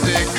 classic.